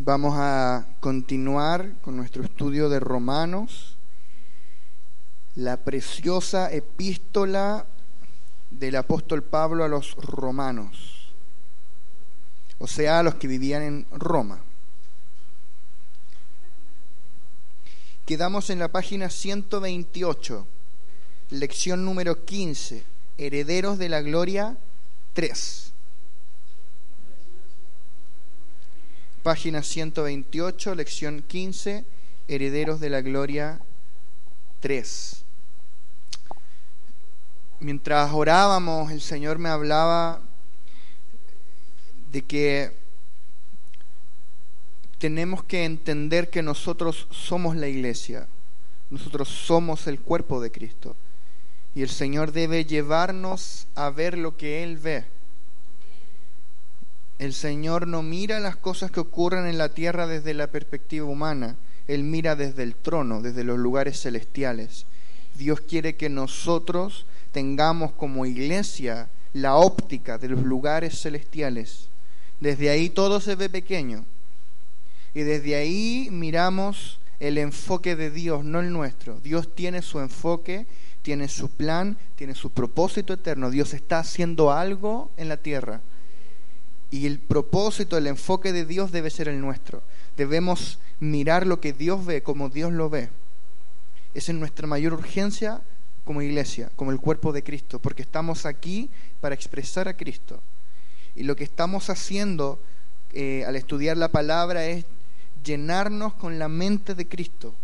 Vamos a continuar con nuestro estudio de Romanos, la preciosa epístola del apóstol Pablo a los romanos, o sea, a los que vivían en Roma. Quedamos en la página 128, lección número 15, Herederos de la Gloria 3. Página 128, lección 15, Herederos de la Gloria 3. Mientras orábamos, el Señor me hablaba de que tenemos que entender que nosotros somos la iglesia, nosotros somos el cuerpo de Cristo. Y el Señor debe llevarnos a ver lo que Él ve el Señor no mira las cosas que ocurren en la tierra desde la perspectiva humana, Él mira desde el trono, desde los lugares celestiales. Dios quiere que nosotros tengamos como iglesia la óptica de los lugares celestiales. Desde ahí todo se ve pequeño. Y desde ahí miramos el enfoque de Dios, no el nuestro. Dios tiene su enfoque, tiene su plan, tiene su propósito eterno. Dios está haciendo algo en la tierra. Y el propósito, el enfoque de Dios debe ser el nuestro. Debemos mirar lo que Dios ve como Dios lo ve. Esa es nuestra mayor urgencia como iglesia, como el cuerpo de Cristo, porque estamos aquí para expresar a Cristo. Y lo que estamos haciendo eh, al estudiar la palabra es llenarnos con la mente de Cristo,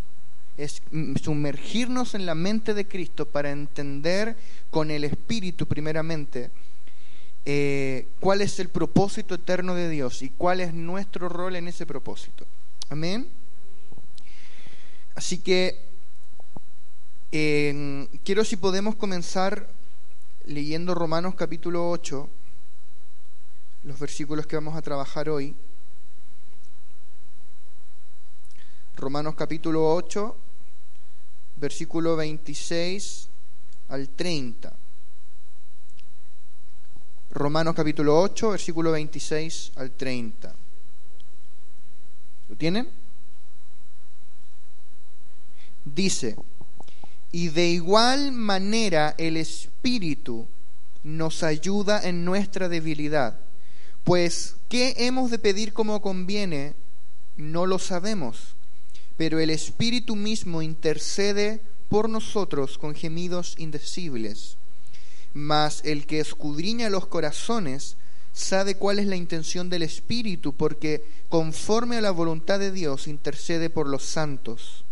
es sumergirnos en la mente de Cristo para entender con el Espíritu primeramente eh, cuál es el propósito eterno de Dios y cuál es nuestro rol en ese propósito. Amén. Así que quiero si podemos comenzar leyendo Romanos capítulo 8, los versículos que vamos a trabajar hoy. Romanos capítulo 8, versículo 26 al 30. Romanos capítulo 8, versículo 26 al 30. ¿Lo tienen? Dice, y de igual manera el Espíritu nos ayuda en nuestra debilidad, pues ¿qué hemos de pedir como conviene? No lo sabemos, pero el Espíritu mismo intercede por nosotros con gemidos indecibles mas el que escudriña los corazones sabe cuál es la intención del Espíritu, porque conforme a la voluntad de Dios intercede por los santos.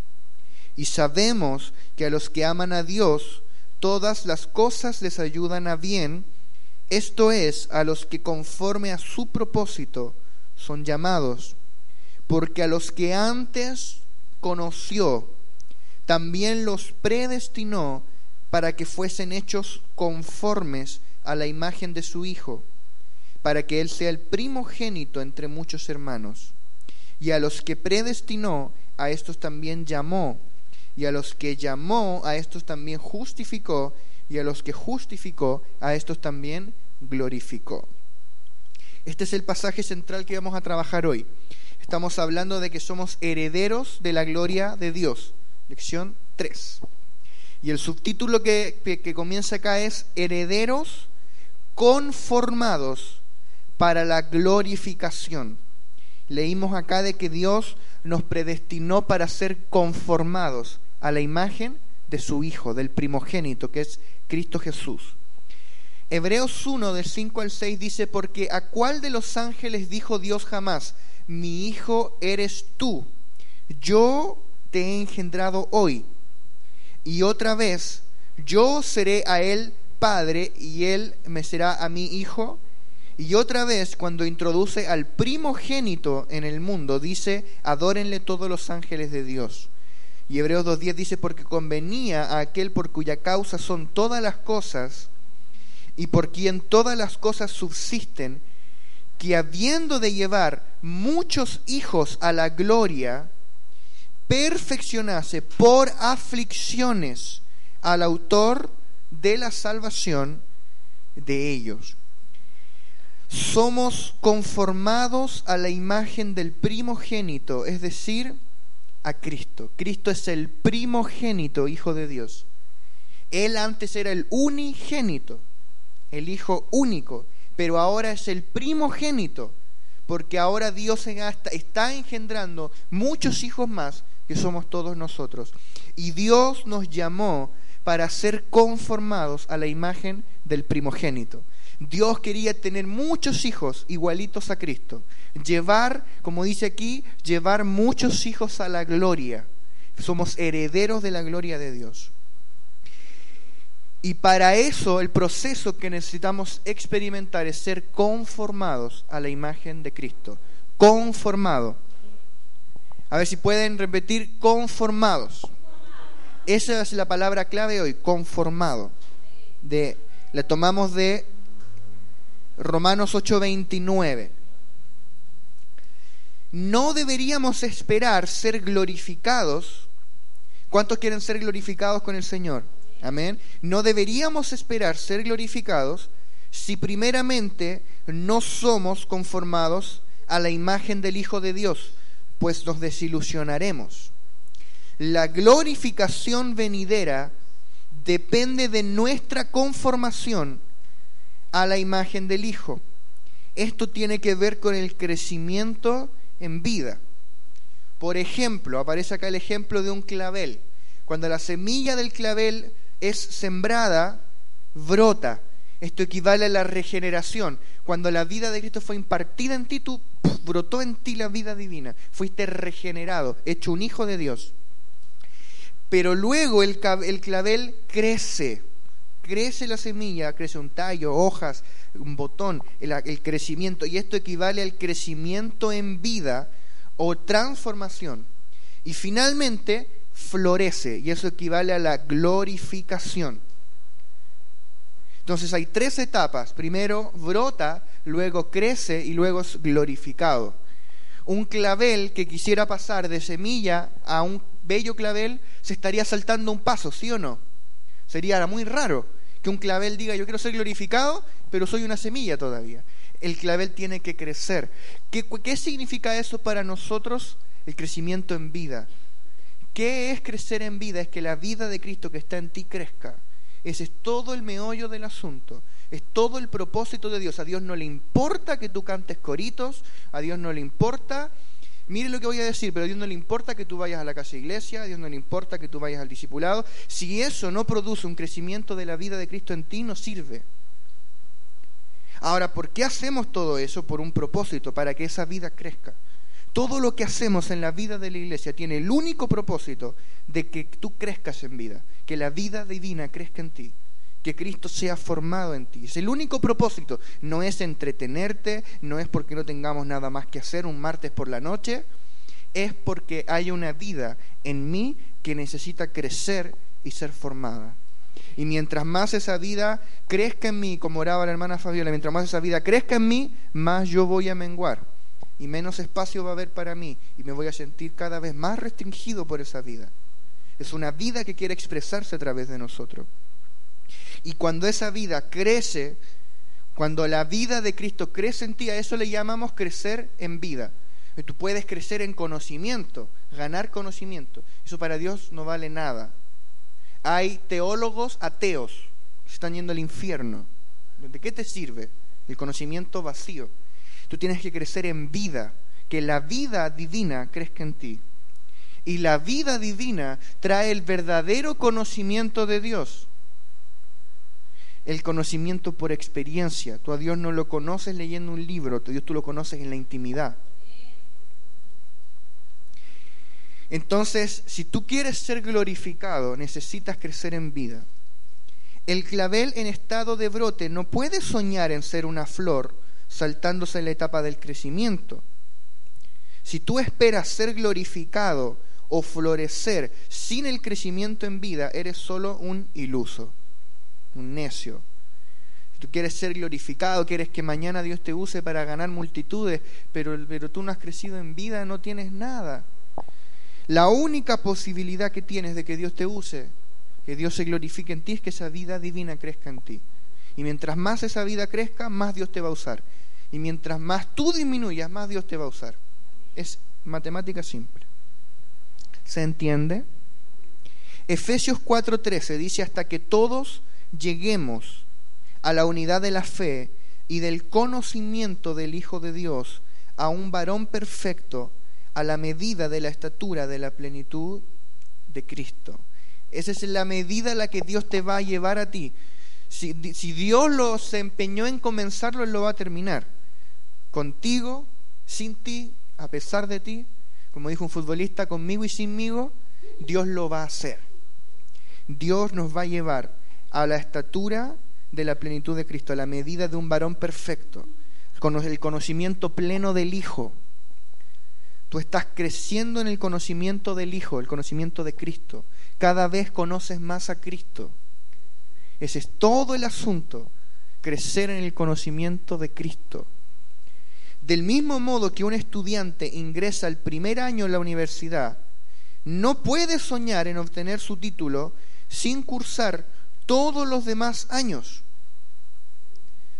Y sabemos que a los que aman a Dios, todas las cosas les ayudan a bien, esto es, a los que conforme a su propósito son llamados, porque a los que antes conoció, también los predestinó para que fuesen hechos conformes a la imagen de su Hijo, para que Él sea el primogénito entre muchos hermanos. Y a los que predestinó, a estos también llamó, y a los que llamó, a estos también justificó, y a los que justificó, a estos también glorificó. Este es el pasaje central que vamos a trabajar hoy. Estamos hablando de que somos herederos de la gloria de Dios. Lección 3. Y el subtítulo que, comienza acá es herederos conformados para la glorificación. Leímos acá de que Dios nos predestinó para ser conformados a la imagen de su Hijo, del primogénito, que es Cristo Jesús. Hebreos 1, del 5 al 6 dice, porque a cuál de los ángeles dijo Dios jamás, mi Hijo eres tú, yo te he engendrado hoy. Y otra vez, yo seré a él padre y él me será a mi hijo. Y otra vez, cuando introduce al primogénito en el mundo, dice, adórenle todos los ángeles de Dios. Y Hebreos 2.10 dice, porque convenía a aquel por cuya causa son todas las cosas y por quien todas las cosas subsisten, que habiendo de llevar muchos hijos a la gloria, perfeccionase por aflicciones al autor de la salvación de ellos. Somos conformados a la imagen del primogénito, es decir, a Cristo. Cristo es el primogénito, Hijo de Dios. Él antes era el unigénito, el Hijo único, pero ahora es el primogénito, porque ahora Dios está engendrando muchos hijos más, que somos todos nosotros. Y Dios nos llamó para ser conformados a la imagen del primogénito. Dios quería tener muchos hijos igualitos a Cristo. Llevar, como dice aquí, llevar muchos hijos a la gloria. Somos herederos de la gloria de Dios. Y para eso el proceso que necesitamos experimentar es ser conformados a la imagen de Cristo. Conformado. A ver si pueden repetir conformados. Esa es la palabra clave hoy, conformado. De, la tomamos de Romanos 8:29. No deberíamos esperar ser glorificados. ¿Cuántos quieren ser glorificados con el Señor? Amén. No deberíamos esperar ser glorificados si primeramente no somos conformados a la imagen del Hijo de Dios, pues nos desilusionaremos. La glorificación venidera depende de nuestra conformación a la imagen del Hijo. Esto tiene que ver con el crecimiento en vida. Por ejemplo, aparece acá el ejemplo de un clavel. Cuando la semilla del clavel es sembrada, brota. Esto equivale a la regeneración. Cuando la vida de Cristo fue impartida en ti, tú brotó en ti la vida divina. Fuiste regenerado, hecho un hijo de Dios. Pero luego el, el clavel crece crece la semilla, crece un tallo, hojas, un botón, el, crecimiento, y esto equivale al crecimiento en vida o transformación. Y finalmente florece, y eso equivale a la glorificación. Entonces hay tres etapas. Primero brota, luego crece y luego es glorificado. Un clavel que quisiera pasar de semilla a un bello clavel se estaría saltando un paso, ¿sí o no? Sería muy raro que un clavel diga, yo quiero ser glorificado, pero soy una semilla todavía. El clavel tiene que crecer. ¿Qué, qué significa eso para nosotros? El crecimiento en vida. ¿Qué es crecer en vida? Es que la vida de Cristo que está en ti crezca. Ese es todo el meollo del asunto. Es todo el propósito de Dios. A Dios no le importa que tú cantes coritos, a Dios no le importa Mire lo que voy a decir, pero a Dios no le importa que tú vayas a la casa de iglesia, a Dios no le importa que tú vayas al discipulado. Si eso no produce un crecimiento de la vida de Cristo en ti, no sirve. Ahora, ¿por qué hacemos todo eso? Por un propósito, para que esa vida crezca. Todo lo que hacemos en la vida de la iglesia tiene el único propósito de que tú crezcas en vida, que la vida divina crezca en ti que Cristo sea formado en ti. Es el único propósito. No es entretenerte, no es porque no tengamos nada más que hacer un martes por la noche, es porque hay una vida en mí que necesita crecer y ser formada. Y mientras más esa vida crezca en mí, como oraba la hermana Fabiola, mientras más esa vida crezca en mí, más yo voy a menguar. Y menos espacio va a haber para mí. Y me voy a sentir cada vez más restringido por esa vida. Es una vida que quiere expresarse a través de nosotros. Y cuando esa vida crece, cuando la vida de Cristo crece en ti, a eso le llamamos crecer en vida. Tú puedes crecer en conocimiento, ganar conocimiento. Eso para Dios no vale nada. Hay teólogos ateos que están yendo al infierno. ¿De qué te sirve? El conocimiento vacío. Tú tienes que crecer en vida, que la vida divina crezca en ti. Y la vida divina trae el verdadero conocimiento de Dios el conocimiento por experiencia. Tú a Dios no lo conoces leyendo un libro, Dios tú lo conoces en la intimidad. Entonces, si tú quieres ser glorificado, necesitas crecer en vida. El clavel en estado de brote no puede soñar en ser una flor saltándose la etapa del crecimiento. Si tú esperas ser glorificado o florecer sin el crecimiento en vida, eres solo un iluso, un necio. Si tú quieres ser glorificado, quieres que mañana Dios te use para ganar multitudes, pero, pero tú no has crecido en vida, no tienes nada. La única posibilidad que tienes de que Dios te use, que Dios se glorifique en ti, es que esa vida divina crezca en ti. Y mientras más esa vida crezca, más Dios te va a usar. Y mientras más tú disminuyas, más Dios te va a usar. Es matemática simple. ¿Se entiende? Efesios 4:13 dice hasta que todos lleguemos a la unidad de la fe y del conocimiento del Hijo de Dios, a un varón perfecto, a la medida de la estatura de la plenitud de Cristo. Esa es la medida a la que Dios te va a llevar a ti. Si, Dios lo se empeñó en comenzarlo, Él lo va a terminar. Contigo, sin ti, a pesar de ti, como dijo un futbolista, conmigo y sinmigo, Dios lo va a hacer. Dios nos va a llevar a la estatura de la plenitud de Cristo, a la medida de un varón perfecto, con el conocimiento pleno del Hijo. Tú estás creciendo en el conocimiento del Hijo, el conocimiento de Cristo. Cada vez conoces más a Cristo. Ese es todo el asunto, crecer en el conocimiento de Cristo. Del mismo modo que un estudiante ingresa el primer año en la universidad, no puede soñar en obtener su título sin cursar todos los demás años.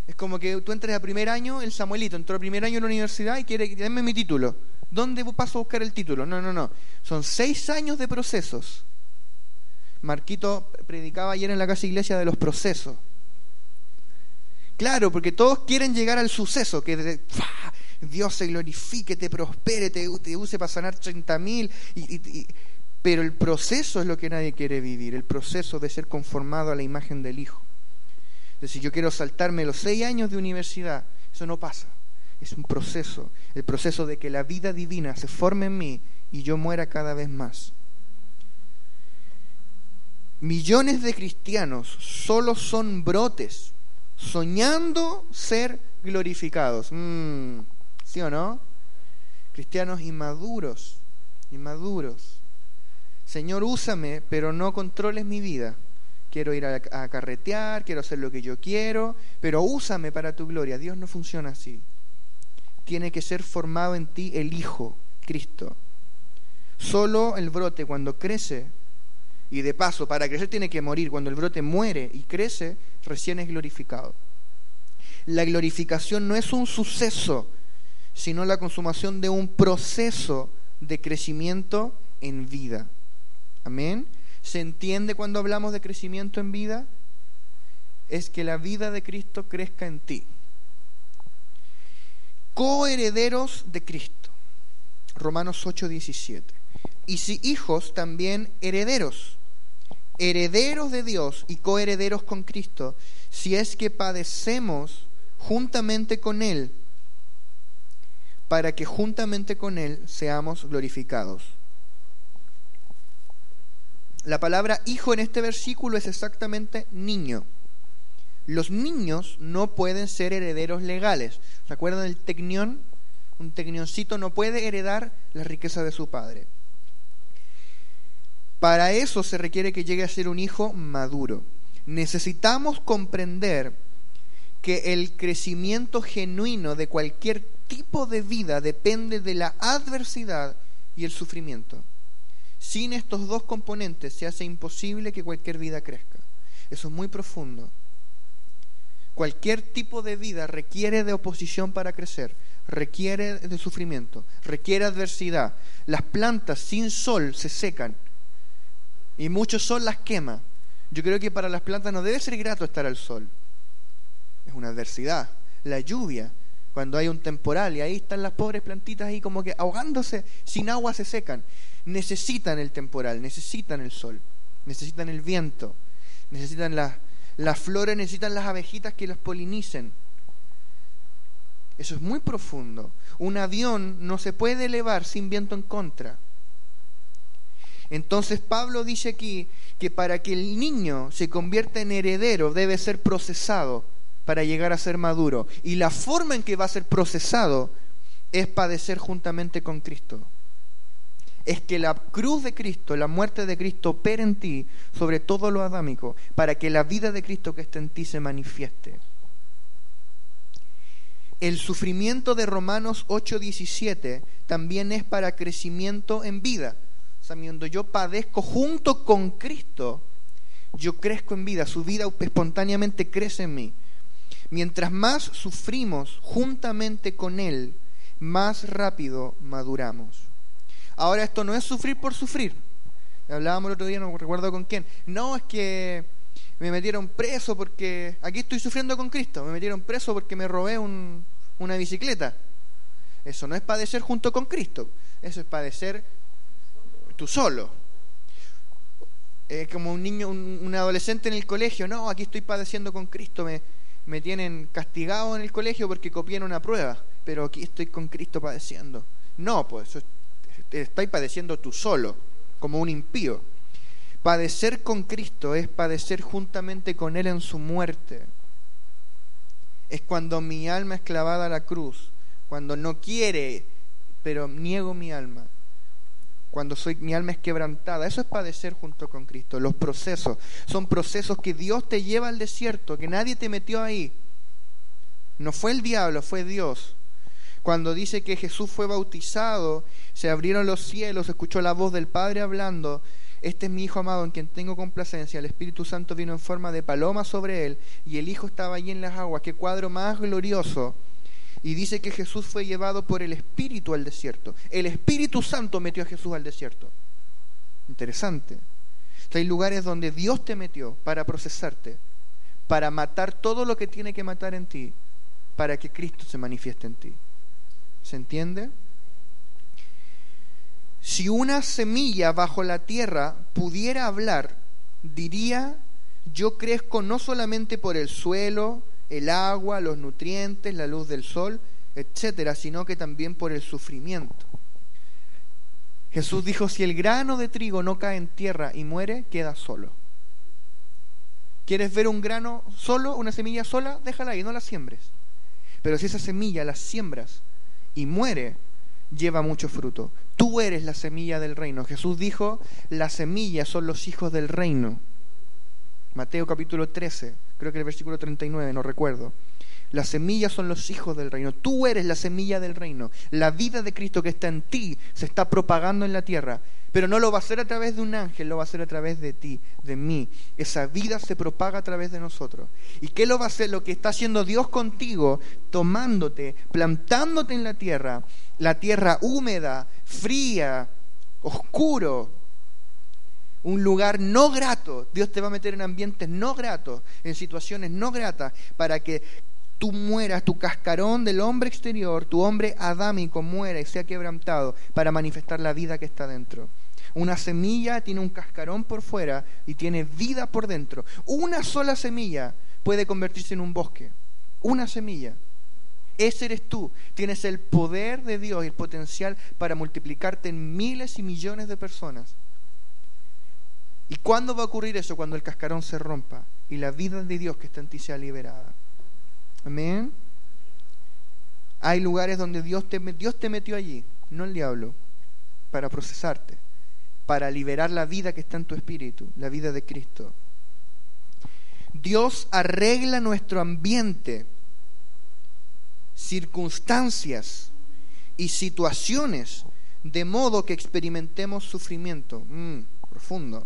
Es como que tú entres a primer año, el Samuelito entró a primer año en la universidad y quiere, darme mi título. ¿Dónde paso a buscar el título? No, no, no. Son seis años de procesos. Marquito predicaba ayer en la casa iglesia de los procesos. Claro, porque todos quieren llegar al suceso, que Dios se glorifique, te prospere, te, use para sanar 30 mil. Y, pero el proceso es lo que nadie quiere vivir, el proceso de ser conformado a la imagen del Hijo. Es decir, yo quiero saltarme los seis años de universidad, eso no pasa. Es un proceso, el proceso de que la vida divina se forme en mí y yo muera cada vez más. Millones de cristianos solo son brotes soñando ser glorificados. Mm, ¿Sí o no? Cristianos inmaduros, inmaduros. Señor, úsame, pero no controles mi vida. Quiero ir a, a, carretear, quiero hacer lo que yo quiero, pero úsame para tu gloria. Dios no funciona así. Tiene que ser formado en ti el Hijo, Cristo. Solo el brote cuando crece, y de paso, para crecer tiene que morir, cuando el brote muere y crece, recién es glorificado. La glorificación no es un suceso, sino la consumación de un proceso de crecimiento en vida. Amén. ¿Se entiende cuando hablamos de crecimiento en vida? Es que la vida de Cristo crezca en ti. Coherederos de Cristo. Romanos 8:17. Y si hijos, también herederos. Herederos de Dios y coherederos con Cristo, si es que padecemos juntamente con Él, para que juntamente con Él seamos glorificados. La palabra hijo en este versículo es exactamente niño. Los niños no pueden ser herederos legales. ¿Recuerdan el tecnión? Un tecnioncito no puede heredar la riqueza de su padre. Para eso se requiere que llegue a ser un hijo maduro. Necesitamos comprender que el crecimiento genuino de cualquier tipo de vida depende de la adversidad y el sufrimiento. Sin estos dos componentes se hace imposible que cualquier vida crezca. Eso es muy profundo. Cualquier tipo de vida requiere de oposición para crecer, requiere de sufrimiento, requiere adversidad. Las plantas sin sol se secan y mucho sol las quema. Yo creo que para las plantas no debe ser grato estar al sol es una adversidad. La lluvia, cuando hay un temporal y ahí están las pobres plantitas ahí como que ahogándose, sin agua se secan. Necesitan el temporal, necesitan el sol, necesitan el viento, necesitan las, las flores, necesitan las abejitas que las polinicen. Eso es muy profundo. Un avión no se puede elevar sin viento en contra. Entonces Pablo dice aquí que para que el niño se convierta en heredero debe ser procesado para llegar a ser maduro. Y la forma en que va a ser procesado es padecer juntamente con Cristo. Es que la cruz de Cristo, la muerte de Cristo opere en ti sobre todo lo adámico, para que la vida de Cristo que está en ti se manifieste. El sufrimiento de Romanos 8:17 también es para crecimiento en vida. O yo padezco junto con Cristo, yo crezco en vida, su vida espontáneamente crece en mí. Mientras más sufrimos juntamente con Él, más rápido maduramos. Ahora esto no es sufrir por sufrir. Hablábamos el otro día, no recuerdo con quién. No, es que me metieron preso porque aquí estoy sufriendo con Cristo. Me metieron preso porque me robé una bicicleta. Eso no es padecer junto con Cristo. Eso es padecer tú solo. Es como un niño, un, adolescente en el colegio. No, aquí estoy padeciendo con Cristo. Me, me tienen castigado en el colegio porque copié en una prueba. Pero aquí estoy con Cristo padeciendo. No, pues estáis padeciendo tú solo, como un impío. Padecer con Cristo es padecer juntamente con Él en su muerte. Es cuando mi alma es clavada a la cruz, cuando no quiere, pero niego mi alma. Cuando soy, mi alma es quebrantada. Eso es padecer junto con Cristo. Los procesos son procesos que Dios te lleva al desierto, que nadie te metió ahí. No fue el diablo, fue Dios. Cuando dice que Jesús fue bautizado, se abrieron los cielos, escuchó la voz del Padre hablando, este es mi Hijo amado en quien tengo complacencia, el Espíritu Santo vino en forma de paloma sobre él y el Hijo estaba allí en las aguas, qué cuadro más glorioso. Y dice que Jesús fue llevado por el Espíritu al desierto. El Espíritu Santo metió a Jesús al desierto. Interesante. hay lugares donde Dios te metió para procesarte, para matar todo lo que tiene que matar en ti, para que Cristo se manifieste en ti. ¿Se entiende? Si una semilla bajo la tierra pudiera hablar, diría, yo crezco no solamente por el suelo, el agua, los nutrientes, la luz del sol, etcétera, sino que también por el sufrimiento. Jesús dijo, si el grano de trigo no cae en tierra y muere, queda solo. ¿Quieres ver un grano solo, una semilla sola? Déjala ahí, no la siembres. Pero si esa semilla la siembras y muere, lleva mucho fruto. Tú eres la semilla del reino. Jesús dijo, las semillas son los hijos del reino. Mateo capítulo 13, creo que el versículo 39, no recuerdo. Las semillas son los hijos del reino. Tú eres la semilla del reino. La vida de Cristo que está en ti se está propagando en la tierra. Pero no lo va a hacer a través de un ángel, lo va a hacer a través de ti, de mí. Esa vida se propaga a través de nosotros. ¿Y qué lo va a hacer? Lo que está haciendo Dios contigo, tomándote, plantándote en la tierra, la tierra húmeda, fría, oscuro, un lugar no grato. Dios te va a meter en ambientes no gratos, en situaciones no gratas, para que tú mueras, tu cascarón del hombre exterior, tu hombre adámico muera y sea quebrantado para manifestar la vida que está dentro. Una semilla tiene un cascarón por fuera y tiene vida por dentro. Una sola semilla puede convertirse en un bosque. Una semilla. Ese eres tú. Tienes el poder de Dios y el potencial para multiplicarte en miles y millones de personas. ¿Y cuándo va a ocurrir eso? Cuando el cascarón se rompa y la vida de Dios que está en ti sea liberada. Amén. Hay lugares donde Dios te, Dios te metió allí, no el diablo, para procesarte, para liberar la vida que está en tu espíritu, la vida de Cristo. Dios arregla nuestro ambiente, circunstancias y situaciones de modo que experimentemos sufrimiento. Mm, profundo.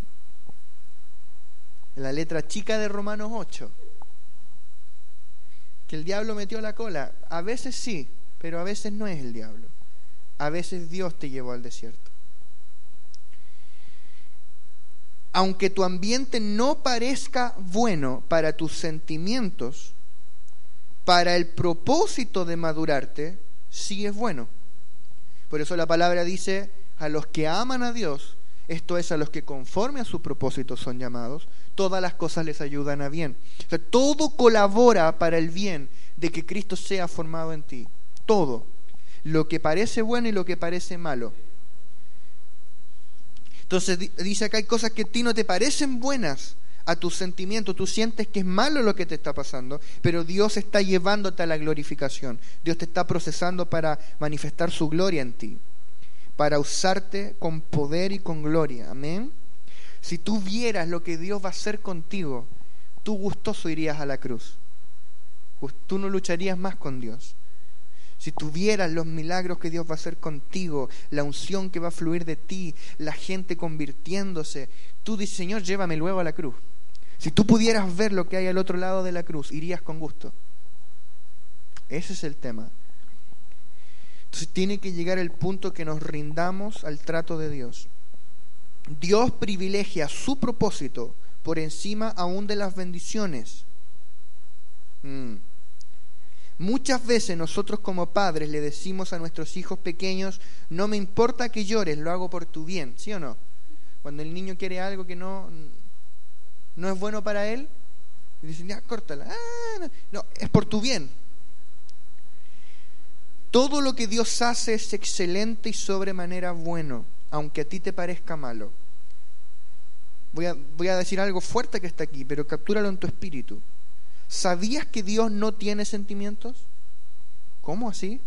En la letra chica de Romanos 8 que el diablo metió la cola. A veces sí, pero a veces no es el diablo. A veces Dios te llevó al desierto. Aunque tu ambiente no parezca bueno para tus sentimientos, para el propósito de madurarte, sí es bueno. Por eso la palabra dice, a los que aman a Dios, esto es a los que conforme a su propósito son llamados, todas las cosas les ayudan a bien. Todo colabora para el bien de que Cristo sea formado en ti. Todo. Lo que parece bueno y lo que parece malo. Entonces dice acá hay cosas que a ti no te parecen buenas. a tus sentimientos. Tú sientes que es malo lo que te está pasando, pero Dios está llevándote a la glorificación. Dios te está procesando para manifestar su gloria en ti, para usarte con poder y con gloria. Amén. Si tú vieras lo que Dios va a hacer contigo, tú gustoso irías a la cruz. Tú no lucharías más con Dios. Si tuvieras los milagros que Dios va a hacer contigo, la unción que va a fluir de ti, la gente convirtiéndose, tú dices, Señor, llévame luego a la cruz. Si tú pudieras ver lo que hay al otro lado de la cruz, irías con gusto. Ese es el tema. Entonces tiene que llegar el punto que nos rindamos al trato de Dios. Dios privilegia su propósito por encima aún de las bendiciones. Mm. Muchas veces nosotros como padres le decimos a nuestros hijos pequeños, no me importa que llores, lo hago por tu bien, ¿sí o no? Cuando el niño quiere algo que no, no es bueno para él, y dicen, ya, córtala. Ah, no, es por tu bien. Todo lo que Dios hace es excelente y sobremanera bueno, aunque a ti te parezca malo. Voy a, decir algo fuerte que está aquí, pero captúralo en tu espíritu. ¿Sabías que Dios no tiene sentimientos? ¿Cómo así?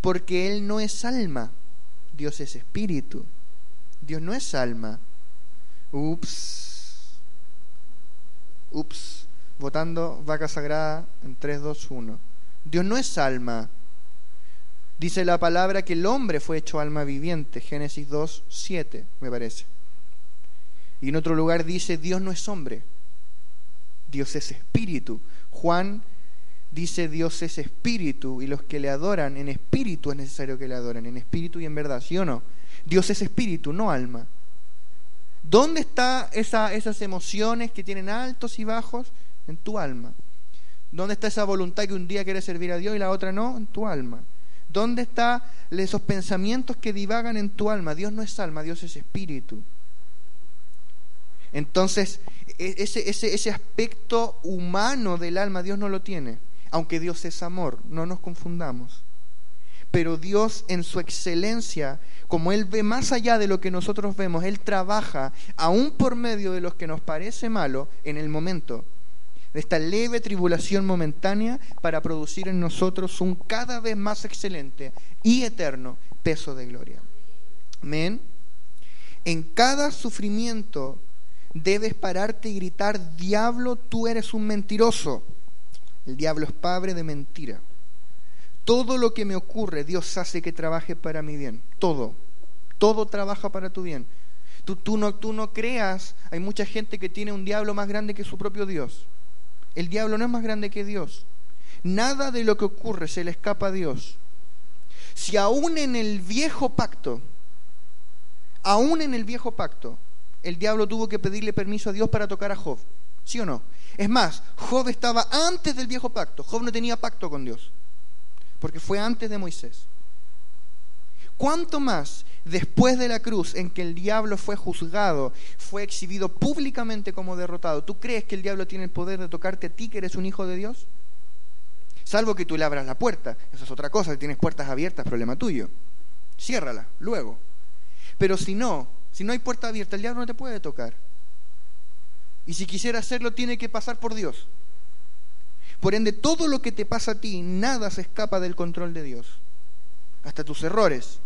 Porque Él no es alma, Dios es espíritu. Dios no es alma. Ups. Ups. Votando vaca sagrada en 3, 2, 1. Dios no es alma. Dice la palabra que el hombre fue hecho alma viviente. Génesis 2, 7, me parece. Y en otro lugar dice, Dios no es hombre. Dios es espíritu. Juan dice Dios es espíritu y los que le adoran en espíritu es necesario que le adoren, en espíritu y en verdad, ¿sí o no? Dios es espíritu, no alma. ¿Dónde están esa, esas emociones que tienen altos y bajos? En tu alma. ¿Dónde está esa voluntad que un día quiere servir a Dios y la otra no? En tu alma. ¿Dónde están esos pensamientos que divagan en tu alma? Dios no es alma, Dios es espíritu. Entonces, e, ese, ese, ese aspecto humano del alma Dios no lo tiene, aunque Dios es amor, no nos confundamos. Pero Dios en su excelencia, como Él ve más allá de lo que nosotros vemos, Él trabaja aún por medio de los que nos parece malo en el momento de esta leve tribulación momentánea para producir en nosotros un cada vez más excelente y eterno peso de gloria. Amén. En cada sufrimiento debes pararte y gritar, diablo, tú eres un mentiroso. El diablo es padre de mentira. Todo lo que me ocurre, Dios hace que trabaje para mi bien. Todo. Todo trabaja para tu bien. Tú, tú, no, tú no creas, hay mucha gente que tiene un diablo más grande que su propio Dios. El diablo no es más grande que Dios. Nada de lo que ocurre se le escapa a Dios. Si aún en el viejo pacto, aún en el viejo pacto, el diablo tuvo que pedirle permiso a Dios para tocar a Job. ¿Sí o no? Es más, Job estaba antes del viejo pacto. Job no tenía pacto con Dios, porque fue antes de Moisés. ¿Cuánto más después de la cruz en que el diablo fue juzgado, fue exhibido públicamente como derrotado? ¿Tú crees que el diablo tiene el poder de tocarte a ti que eres un hijo de Dios? Salvo que tú le abras la puerta. Eso es otra cosa, si tienes puertas abiertas, problema tuyo. Ciérrala, luego. Pero si no, si no hay puerta abierta, el diablo no te puede tocar. Y si quisiera hacerlo, tiene que pasar por Dios. Por ende, todo lo que te pasa a ti, nada se escapa del control de Dios. Hasta tus errores.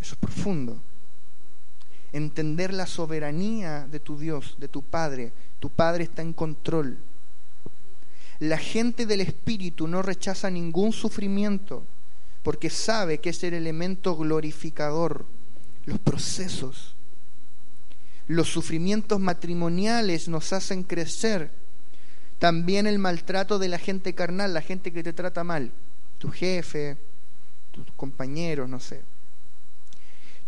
Eso es profundo. Entender la soberanía de tu Dios, de tu Padre. Tu Padre está en control. La gente del Espíritu no rechaza ningún sufrimiento porque sabe que es el elemento glorificador los procesos. Los sufrimientos matrimoniales nos hacen crecer. También el maltrato de la gente carnal, la gente que te trata mal, tu jefe, tus compañeros, no sé.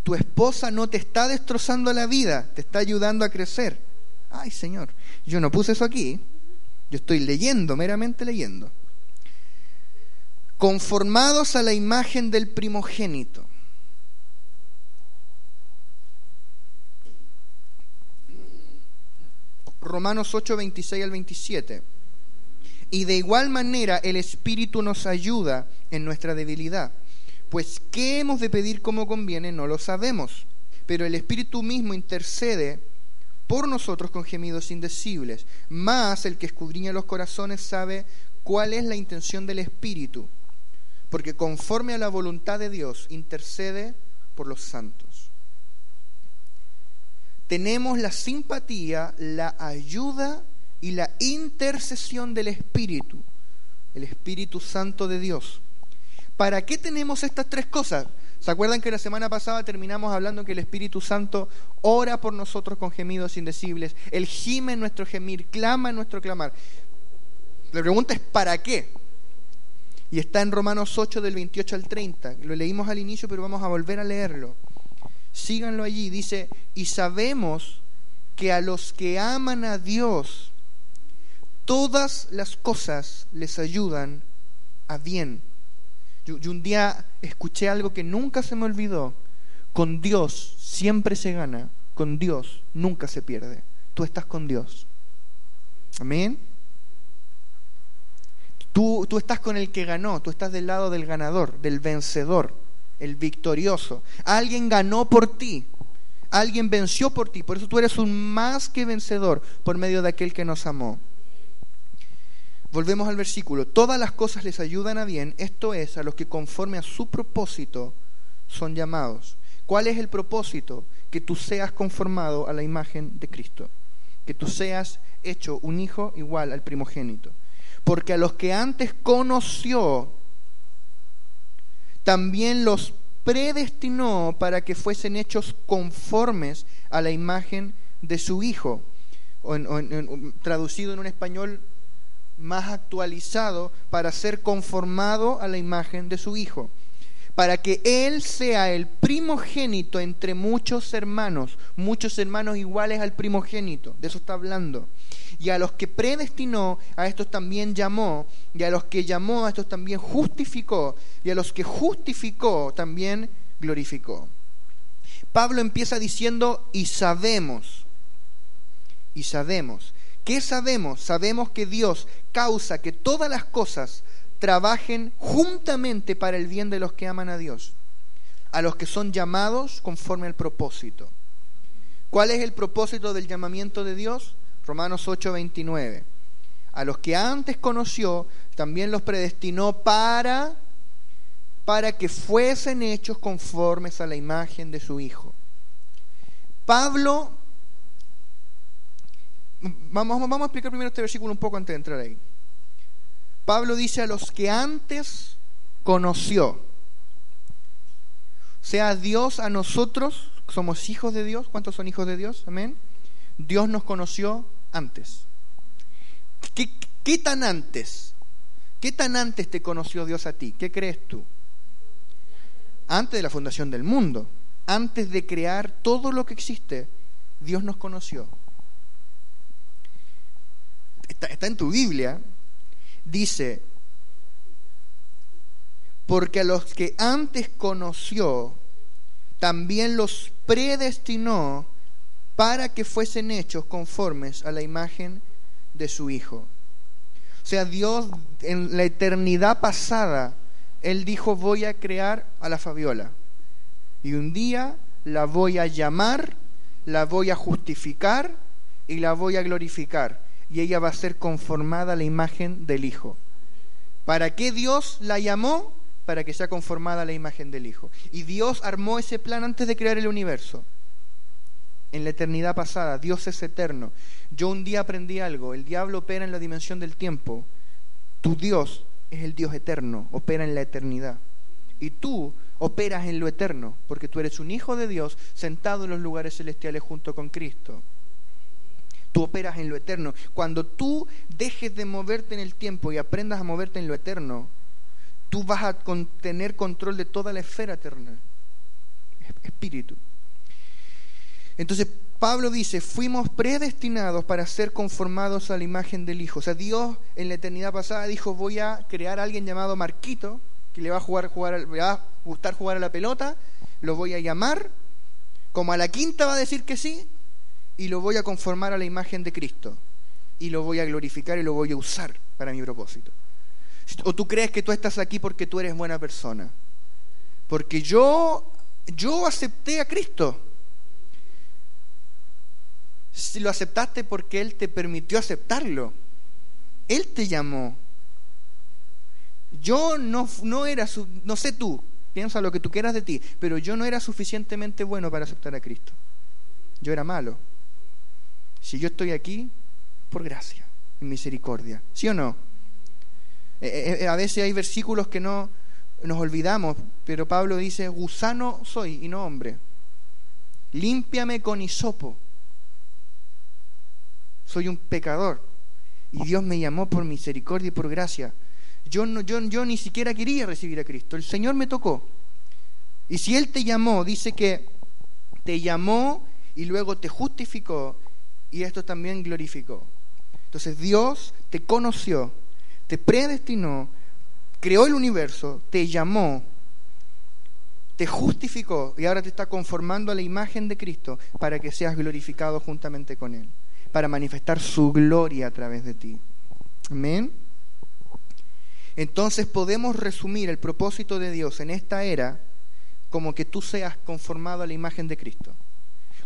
Tu esposa no te está destrozando la vida, te está ayudando a crecer. Ay, Señor, yo no puse eso aquí. Yo estoy leyendo, meramente leyendo. Conformados a la imagen del primogénito Romanos 8, 26 al 27. Y de igual manera el Espíritu nos ayuda en nuestra debilidad. Pues qué hemos de pedir como conviene no lo sabemos, pero el Espíritu mismo intercede por nosotros con gemidos indecibles. Más el que escudriña los corazones sabe cuál es la intención del Espíritu, porque conforme a la voluntad de Dios intercede por los santos. Tenemos la simpatía, la ayuda y la intercesión del Espíritu, el Espíritu Santo de Dios. ¿Para qué tenemos estas tres cosas? ¿Se acuerdan que la semana pasada terminamos hablando que el Espíritu Santo ora por nosotros con gemidos indecibles? Él gime en nuestro gemir, clama en nuestro clamar. La pregunta es ¿para qué? Y está en Romanos 8 del 28 al 30. Lo leímos al inicio, pero vamos a volver a leerlo. Síganlo allí. Dice, y sabemos que a los que aman a Dios, todas las cosas les ayudan a bien yo, un día escuché algo que nunca se me olvidó. Con Dios siempre se gana, con Dios nunca se pierde. Tú estás con Dios. Amén. Tú, tú estás con el que ganó, tú estás del lado del ganador, del vencedor, el victorioso. Alguien ganó por ti, alguien venció por ti, por eso tú eres un más que vencedor por medio de aquel que nos amó. Volvemos al versículo. Todas las cosas les ayudan a bien, esto es, a los que conforme a su propósito son llamados. ¿Cuál es el propósito? Que tú seas conformado a la imagen de Cristo. Que tú seas hecho un hijo igual al primogénito. Porque a los que antes conoció, también los predestinó para que fuesen hechos conformes a la imagen de su Hijo. Traducido en un español más actualizado para ser conformado a la imagen de su Hijo, para que Él sea el primogénito entre muchos hermanos, muchos hermanos iguales al primogénito, de eso está hablando. Y a los que predestinó, a estos también llamó, y a los que llamó, a estos también justificó, y a los que justificó, también glorificó. Pablo empieza diciendo, y sabemos, y sabemos. ¿Qué sabemos? Sabemos que Dios causa que todas las cosas trabajen juntamente para el bien de los que aman a Dios, a los que son llamados conforme al propósito. ¿Cuál es el propósito del llamamiento de Dios? Romanos 8:29. A los que antes conoció, también los predestinó para para que fuesen hechos conformes a la imagen de su Hijo. Pablo Vamos, a explicar primero este versículo un poco antes de entrar ahí. Pablo dice a los que antes conoció. Sea, Dios a nosotros, somos hijos de Dios. ¿Cuántos son hijos de Dios? Amén. Dios nos conoció antes. ¿Qué, ¿Qué, tan antes? ¿Qué tan antes te conoció Dios a ti? ¿Qué crees tú? Antes de la fundación del mundo, antes de crear todo lo que existe, Dios nos conoció está, en tu Biblia, dice, porque a los que antes conoció, también los predestinó para que fuesen hechos conformes a la imagen de su Hijo. O sea, Dios en la eternidad pasada, Él dijo, voy a crear a la Fabiola. Y un día la voy a llamar, la voy a justificar y la voy a glorificar y ella va a ser conformada a la imagen del Hijo. ¿Para qué Dios la llamó? Para que sea conformada a la imagen del Hijo. Y Dios armó ese plan antes de crear el universo. En la eternidad pasada, Dios es eterno. Yo un día aprendí algo, el diablo opera en la dimensión del tiempo. Tu Dios es el Dios eterno, opera en la eternidad. Y tú operas en lo eterno, porque tú eres un hijo de Dios sentado en los lugares celestiales junto con Cristo. Tú operas en lo eterno. Cuando tú dejes de moverte en el tiempo y aprendas a moverte en lo eterno, tú vas a tener control de toda la esfera eterna. Espíritu. Entonces, Pablo dice, fuimos predestinados para ser conformados a la imagen del Hijo. O sea, Dios en la eternidad pasada dijo, voy a crear a alguien llamado Marquito, que le va a, jugar, jugar, le va a gustar jugar a la pelota, lo voy a llamar, como a la quinta va a decir que sí, y lo voy a conformar a la imagen de Cristo y lo voy a glorificar y lo voy a usar para mi propósito. O tú crees que tú estás aquí porque tú eres buena persona. Porque yo yo acepté a Cristo. Si lo aceptaste porque Él te permitió aceptarlo. Él te llamó. Yo no, no era, no sé tú, piensa lo que tú quieras de ti, pero yo no era suficientemente bueno para aceptar a Cristo. Yo era malo. Si yo estoy aquí, por gracia, en misericordia. ¿Sí o no? Eh, eh, eh, a veces hay versículos que no nos olvidamos, pero Pablo dice, gusano soy y no hombre. Límpiame con hisopo. Soy un pecador. Y Dios me llamó por misericordia y por gracia. Yo, no, yo, yo ni siquiera quería recibir a Cristo. El Señor me tocó. Y si Él te llamó, dice que te llamó y luego te justificó y esto también glorificó. Entonces Dios te conoció, te predestinó, creó el universo, te llamó, te justificó y ahora te está conformando a la imagen de Cristo para que seas glorificado juntamente con Él, para manifestar su gloria a través de ti. Amén. Entonces podemos resumir el propósito de Dios en esta era como que tú seas conformado a la imagen de Cristo.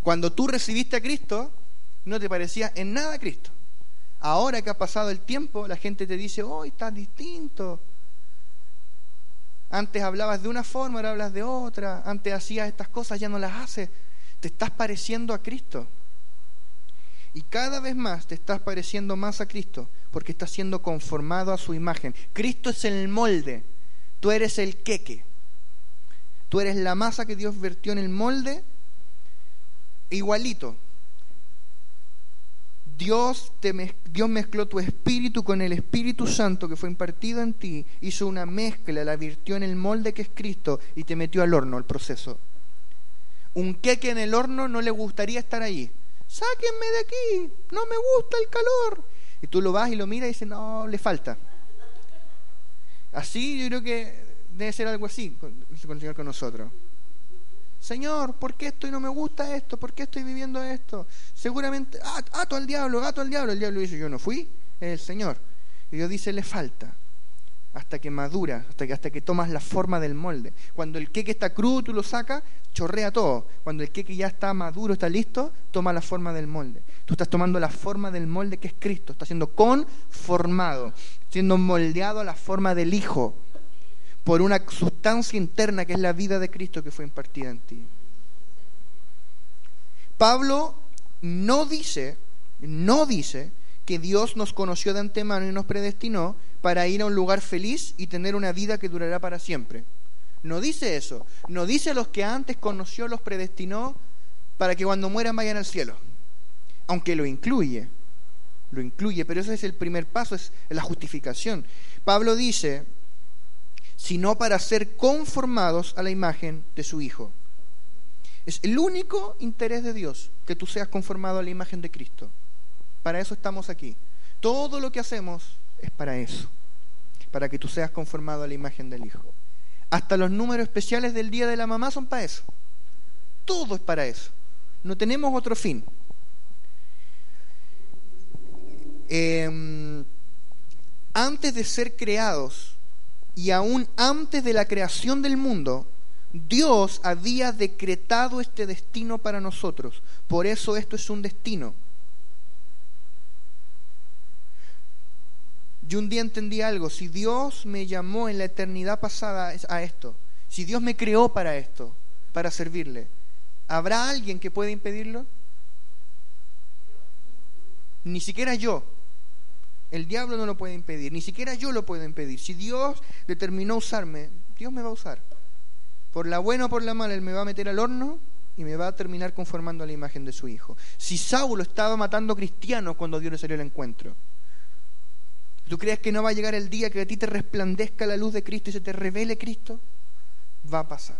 Cuando tú recibiste a Cristo, no te parecía en nada a Cristo. Ahora que ha pasado el tiempo, la gente te dice, hoy oh, estás distinto. Antes hablabas de una forma, ahora hablas de otra. Antes hacías estas cosas, ya no las haces. Te estás pareciendo a Cristo. Y cada vez más te estás pareciendo más a Cristo porque estás siendo conformado a su imagen. Cristo es el molde, tú eres el queque. Tú eres la masa que Dios vertió en el molde, igualito. Dios, te, Dios mezcló tu espíritu con el Espíritu Santo que fue impartido en ti, hizo una mezcla, la virtió en el molde que es Cristo y te metió al horno, el proceso. Un queque en el horno no le gustaría estar ahí. Sáquenme de aquí, no me gusta el calor. Y tú lo vas y lo miras y dices, no, le falta. Así yo creo que debe ser algo así con, el Señor con nosotros. Señor, ¿por qué esto no me gusta esto? ¿Por qué estoy viviendo esto? Seguramente, ah, ato al diablo, gato al diablo. El diablo dice, yo no fui, es el Señor. Y Dios dice, le falta hasta que madura, hasta que, hasta que tomas la forma del molde. Cuando el queque está crudo, tú lo sacas, chorrea todo. Cuando el queque ya está maduro, está listo, toma la forma del molde. Tú estás tomando la forma del molde que es Cristo, está siendo conformado, siendo moldeado a la forma del Hijo por una sustancia interna que es la vida de Cristo que fue impartida en ti. Pablo no dice, no dice que Dios nos conoció de antemano y nos predestinó para ir a un lugar feliz y tener una vida que durará para siempre. No dice eso. No dice a los que antes conoció los predestinó para que cuando mueran vayan al cielo. Aunque lo incluye. Lo incluye, pero ese es el primer paso, es la justificación. Pablo dice, sino para ser conformados a la imagen de su Hijo. Es el único interés de Dios que tú seas conformado a la imagen de Cristo. Para eso estamos aquí. Todo lo que hacemos es para eso, para que tú seas conformado a la imagen del Hijo. Hasta los números especiales del Día de la Mamá son para eso. Todo es para eso. No tenemos otro fin. Em, antes de ser creados y aún antes de la creación del mundo, Dios había decretado este destino para nosotros. Por eso esto es un destino. Yo un día entendí algo, si Dios me llamó en la eternidad pasada a esto, si Dios me creó para esto, para servirle, ¿habrá alguien que pueda impedirlo? Ni siquiera yo. El diablo no lo puede impedir, ni siquiera yo lo puedo impedir. Si Dios determinó usarme, Dios me va a usar. Por la buena o por la mala, Él me va a meter al horno y me va a terminar conformando a la imagen de su Hijo. Si Saulo estaba matando cristianos cuando Dios le salió al encuentro, ¿Tú crees que no va a llegar el día que a ti te resplandezca la luz de Cristo y se te revele Cristo? Va a pasar.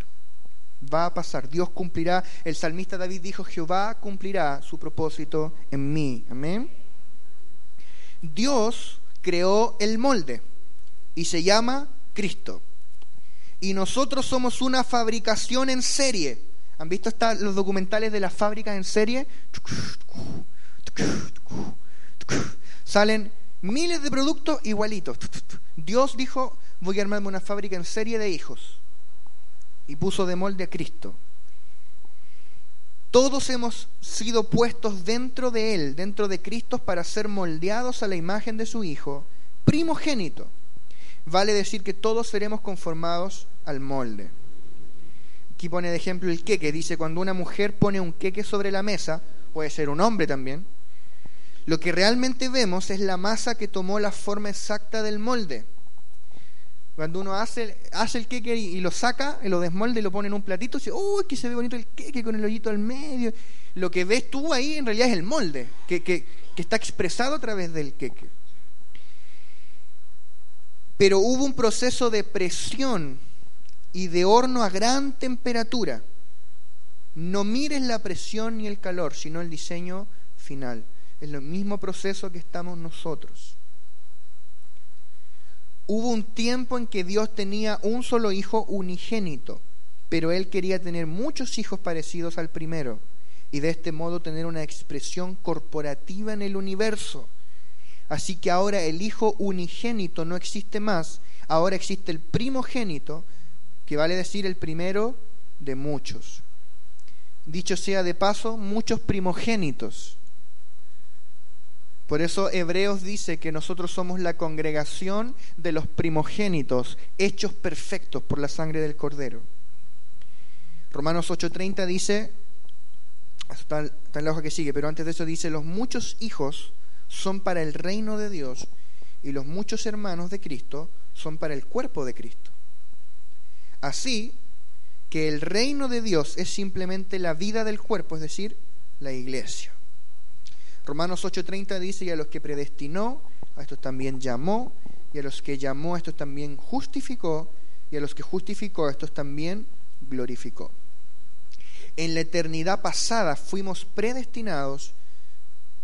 Va a pasar. Dios cumplirá. El salmista David dijo, Jehová cumplirá su propósito en mí. Amén. Dios creó el molde y se llama Cristo. Y nosotros somos una fabricación en serie. ¿Han visto los documentales de las fábricas en serie? Salen miles de productos igualitos. Dios dijo, voy a armarme una fábrica en serie de hijos. Y puso de molde a Cristo. Todos hemos sido puestos dentro de Él, dentro de Cristo, para ser moldeados a la imagen de su Hijo, primogénito. Vale decir que todos seremos conformados al molde. Aquí pone de ejemplo el queque. Dice, cuando una mujer pone un queque sobre la mesa, puede ser un hombre también, lo que realmente vemos es la masa que tomó la forma exacta del molde. Cuando uno hace, hace el queque y, lo saca, y lo desmolde y lo pone en un platito, dice, ¡uy, que se ve bonito el queque con el hoyito al medio! Lo que ves tú ahí en realidad es el molde, que, que, que está expresado a través del queque. Pero hubo un proceso de presión y de horno a gran temperatura. No mires la presión ni el calor, sino el diseño final. Es el mismo proceso que estamos nosotros. Hubo un tiempo en que Dios tenía un solo hijo unigénito, pero Él quería tener muchos hijos parecidos al primero y de este modo tener una expresión corporativa en el universo. Así que ahora el hijo unigénito no existe más, ahora existe el primogénito, que vale decir el primero de muchos. Dicho sea de paso, muchos primogénitos. Por eso Hebreos dice que nosotros somos la congregación de los primogénitos, hechos perfectos por la sangre del Cordero. Romanos 8:30 dice, está, está en la hoja que sigue, pero antes de eso dice, los muchos hijos son para el reino de Dios y los muchos hermanos de Cristo son para el cuerpo de Cristo. Así que el reino de Dios es simplemente la vida del cuerpo, es decir, la iglesia. Romanos 8:30 dice, y a los que predestinó, a estos también llamó, y a los que llamó, a estos también justificó, y a los que justificó, a estos también glorificó. En la eternidad pasada fuimos predestinados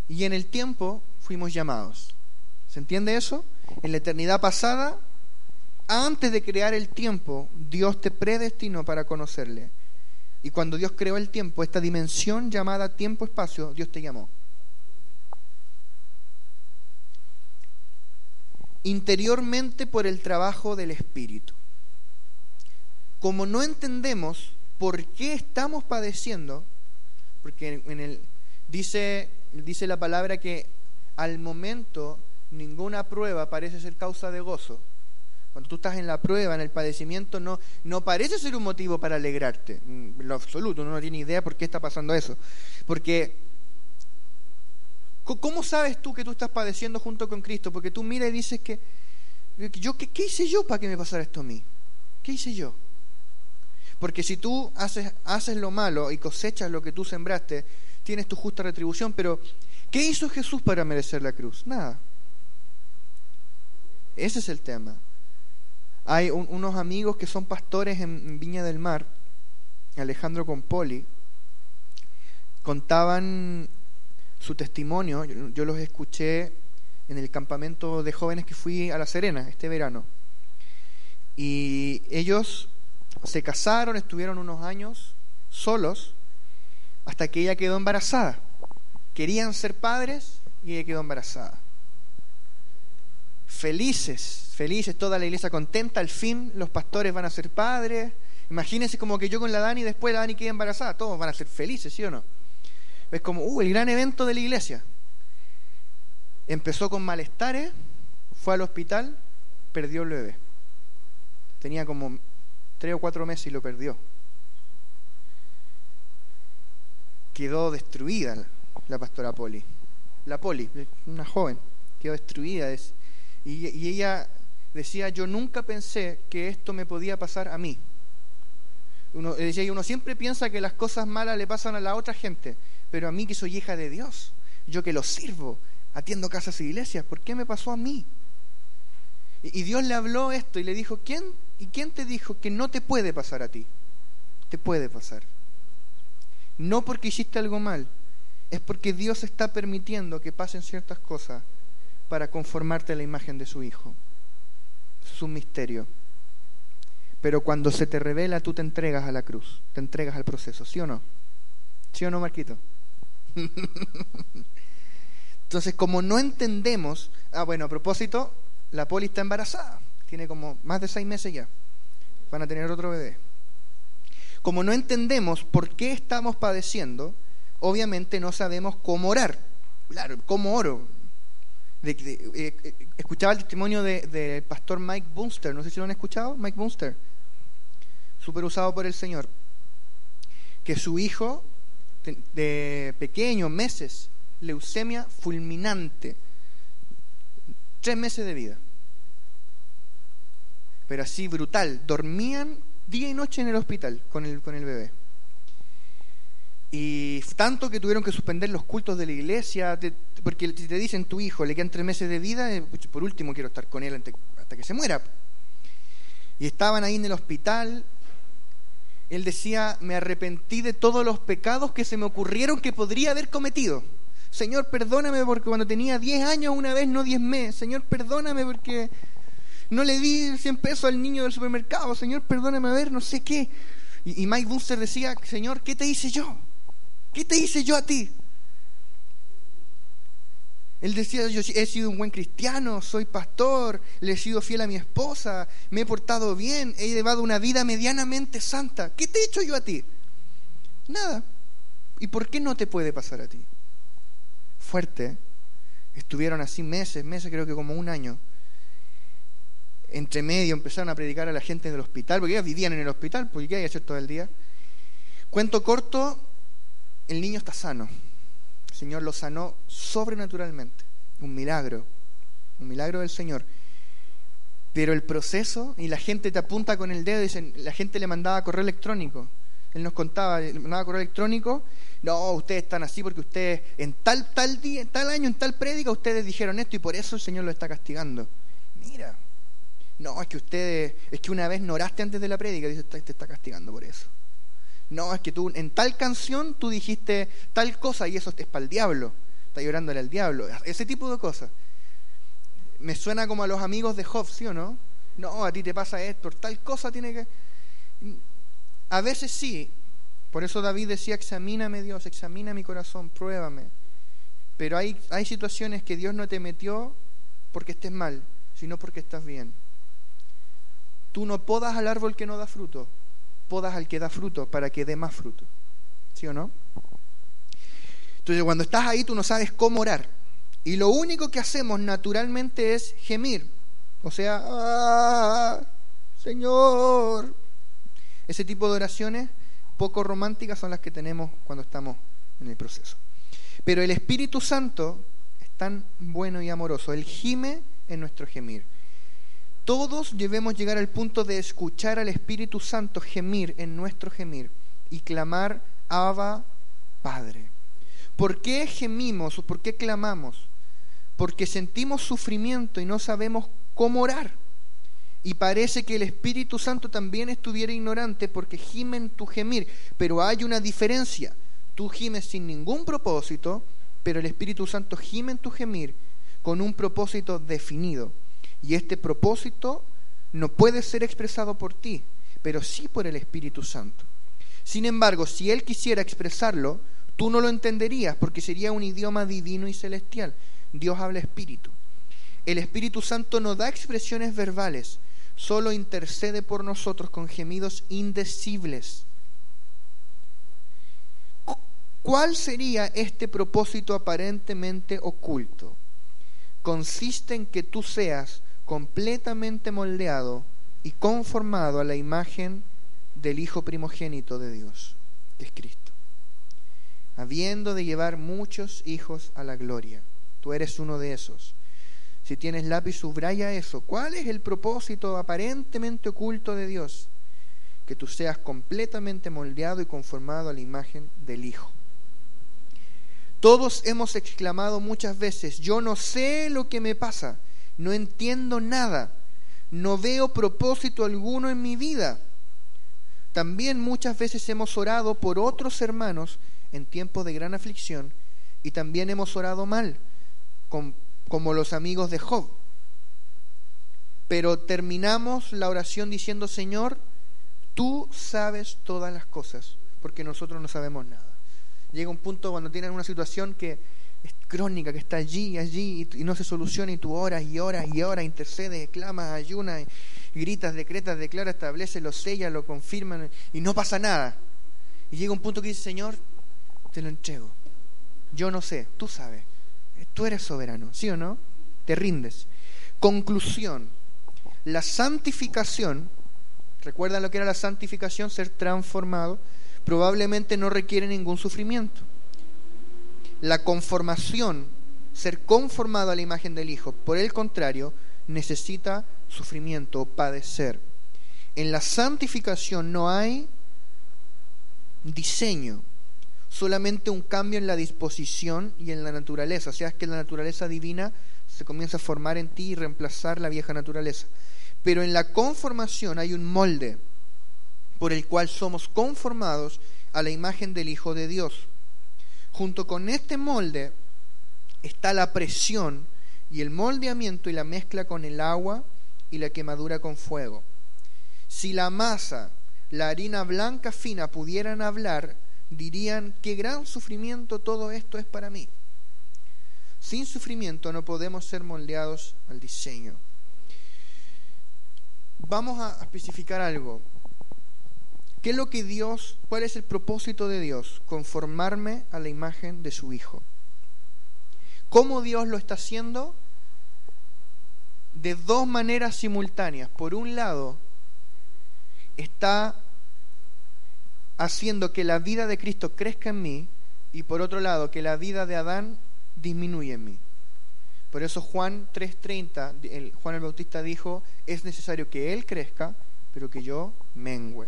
y en el tiempo fuimos llamados. ¿Se entiende eso? En la eternidad pasada, antes de crear el tiempo, Dios te predestinó para conocerle. Y cuando Dios creó el tiempo, esta dimensión llamada tiempo-espacio, Dios te llamó. Interiormente por el trabajo del Espíritu. Como no entendemos por qué estamos padeciendo, porque en el, dice, dice la palabra que al momento ninguna prueba parece ser causa de gozo. Cuando tú estás en la prueba, en el padecimiento, no, no parece ser un motivo para alegrarte. En lo absoluto, uno no tiene idea por qué está pasando eso. Porque ¿Cómo sabes tú que tú estás padeciendo junto con Cristo? Porque tú miras y dices que, yo, ¿qué, hice yo para que me pasara esto a mí? ¿Qué hice yo? Porque si tú haces, haces lo malo y cosechas lo que tú sembraste, tienes tu justa retribución, pero ¿qué hizo Jesús para merecer la cruz? Nada. Ese es el tema. Hay unos amigos que son pastores en Viña del Mar, Alejandro Compoli, contaban su testimonio, yo, los escuché en el campamento de jóvenes que fui a La Serena este verano. Y ellos se casaron, estuvieron unos años solos, hasta que ella quedó embarazada. Querían ser padres y ella quedó embarazada. Felices, felices, toda la iglesia contenta, al fin los pastores van a ser padres. Imagínense como que yo con la Dani, después la Dani queda embarazada, todos van a ser felices, ¿sí o no? Es como, uh, el gran evento de la iglesia. Empezó con malestares, fue al hospital, perdió el bebé. Tenía como tres o cuatro meses y lo perdió. Quedó destruida la pastora Poli. La Poli, una joven, quedó destruida. Y, y ella decía, yo nunca pensé que esto me podía pasar a mí. Uno, decía, uno siempre piensa que las cosas malas le pasan a la otra gente, pero a mí que soy hija de Dios, yo que lo sirvo, atiendo casas y iglesias, ¿por qué me pasó a mí? Y, Dios le habló esto y le dijo, ¿quién? ¿Y quién te dijo que no te puede pasar a ti? Te puede pasar. No porque hiciste algo mal, es porque Dios está permitiendo que pasen ciertas cosas para conformarte a la imagen de su Hijo. Es un misterio. Pero cuando se te revela, tú te entregas a la cruz, te entregas al proceso, ¿sí o no? ¿Sí o no, Marquito? Entonces, como no entendemos, ah, bueno, a propósito, la poli está embarazada, tiene como más de seis meses ya, van a tener otro bebé. Como no entendemos por qué estamos padeciendo, obviamente no sabemos cómo orar. Claro, ¿cómo oro? Eh, eh, escuchaba el testimonio del de pastor Mike Bunster, no sé si lo han escuchado, Mike Bunster, súper usado por el Señor, que su hijo de pequeño, meses, leucemia fulminante, tres meses de vida, pero así brutal, dormían día y noche en el hospital con el, con el bebé. Y tanto que tuvieron que suspender los cultos de la iglesia, porque si te dicen tu hijo le quedan tres meses de vida, eh, por último quiero estar con él hasta que se muera. Y estaban ahí en el hospital. Él decía, me arrepentí de todos los pecados que se me ocurrieron que podría haber cometido. Señor, perdóname porque cuando tenía 10 años una vez no 10 meses. Señor, perdóname porque no le di 100 pesos al niño del supermercado. Señor, perdóname a ver, no sé qué. Y, Mike Booster decía, Señor, ¿qué te hice yo? ¿Qué te hice yo a ti? Él decía, yo he sido un buen cristiano, soy pastor, le he sido fiel a mi esposa, me he portado bien, he llevado una vida medianamente santa. ¿Qué te he hecho yo a ti? Nada. ¿Y por qué no te puede pasar a ti? Fuerte. Estuvieron así meses, meses, creo que como un año. Entre medio empezaron a predicar a la gente del hospital, porque ellos vivían en el hospital, porque ¿qué hay que todo el día? Cuento corto, el niño está sano. Señor lo sanó sobrenaturalmente. Un milagro. Un milagro del Señor. Pero el proceso, y la gente te apunta con el dedo, dicen, la gente le mandaba correo electrónico. Él nos contaba, le mandaba correo electrónico, no, ustedes están así porque ustedes en tal, tal día, en tal año, en tal prédica, ustedes dijeron esto y por eso el Señor lo está castigando. Mira, no, es que ustedes, es que una vez no oraste antes de la prédica, dice, te está castigando por eso. No, es que tú en tal canción tú dijiste tal cosa y eso es para el diablo. Está llorándole al diablo. Ese tipo de cosas. Me suena como a los amigos de Job, ¿sí o no? No, a ti te pasa esto, tal cosa tiene que... A veces sí. Por eso David decía, examíname Dios, examina mi corazón, pruébame. Pero hay, hay situaciones que Dios no te metió porque estés mal, sino porque estás bien. Tú no podas al árbol que no da fruto, podas al que da fruto para que dé más fruto. ¿Sí o no? Entonces cuando estás ahí tú no sabes cómo orar. Y lo único que hacemos naturalmente es gemir. O sea, ah, Señor. Ese tipo de oraciones poco románticas son las que tenemos cuando estamos en el proceso. Pero el Espíritu Santo es tan bueno y amoroso. Él gime en nuestro gemir. Todos debemos llegar al punto de escuchar al Espíritu Santo gemir en nuestro gemir y clamar, Abba, Padre. ¿Por qué gemimos o por qué clamamos? Porque sentimos sufrimiento y no sabemos cómo orar. Y parece que el Espíritu Santo también estuviera ignorante porque gime en tu gemir. Pero hay una diferencia. Tú gimes sin ningún propósito, pero el Espíritu Santo gime en tu gemir con un propósito definido. Y este propósito no puede ser expresado por ti, pero sí por el Espíritu Santo. Sin embargo, si Él quisiera expresarlo, tú no lo entenderías porque sería un idioma divino y celestial. Dios habla espíritu. El Espíritu Santo no da expresiones verbales, solo intercede por nosotros con gemidos indecibles. ¿Cuál sería este propósito aparentemente oculto? Consiste en que tú seas completamente moldeado y conformado a la imagen del Hijo primogénito de Dios, que es Cristo, habiendo de llevar muchos hijos a la gloria. Tú eres uno de esos. Si tienes lápiz, subraya eso. ¿Cuál es el propósito aparentemente oculto de Dios? Que tú seas completamente moldeado y conformado a la imagen del Hijo. Todos hemos exclamado muchas veces, yo no sé lo que me pasa, no entiendo nada, no veo propósito alguno en mi vida. También muchas veces hemos orado por otros hermanos en tiempos de gran aflicción y también hemos orado mal, como los amigos de Job. Pero terminamos la oración diciendo, Señor, tú sabes todas las cosas, porque nosotros no sabemos nada. Llega un punto cuando tienen una situación que crónica que está allí, allí, y, no se soluciona, y tú oras y oras y oras, intercedes, clamas, ayunas, y gritas, decretas, declara, establece, lo sella, lo confirma, y no pasa nada. Y llega un punto que dice, Señor, te lo entrego. Yo no sé, tú sabes. Tú eres soberano, ¿sí o no? Te rindes. Conclusión. La santificación, ¿recuerdan lo que era la santificación? Ser transformado, probablemente no requiere ningún sufrimiento. La conformación, ser conformado a la imagen del Hijo, por el contrario, necesita sufrimiento padecer. En la santificación no hay diseño, solamente un cambio en la disposición y en la naturaleza. O sea, es que la naturaleza divina se comienza a formar en ti y reemplazar la vieja naturaleza. Pero en la conformación hay un molde por el cual somos conformados a la imagen del Hijo de Dios. Junto con este molde está la presión y el moldeamiento y la mezcla con el agua y la quemadura con fuego. Si la masa, la harina blanca fina pudieran hablar, dirían, qué gran sufrimiento todo esto es para mí. Sin sufrimiento no podemos ser moldeados al diseño. Vamos a especificar algo. ¿Qué es lo que Dios, cuál es el propósito de Dios? Conformarme a la imagen de su Hijo. ¿Cómo Dios lo está haciendo? De dos maneras simultáneas. Por un lado, está haciendo que la vida de Cristo crezca en mí y por otro lado que la vida de Adán disminuye en mí. Por eso Juan 3:30, Juan el Bautista dijo, es necesario que Él crezca, pero que yo mengüe.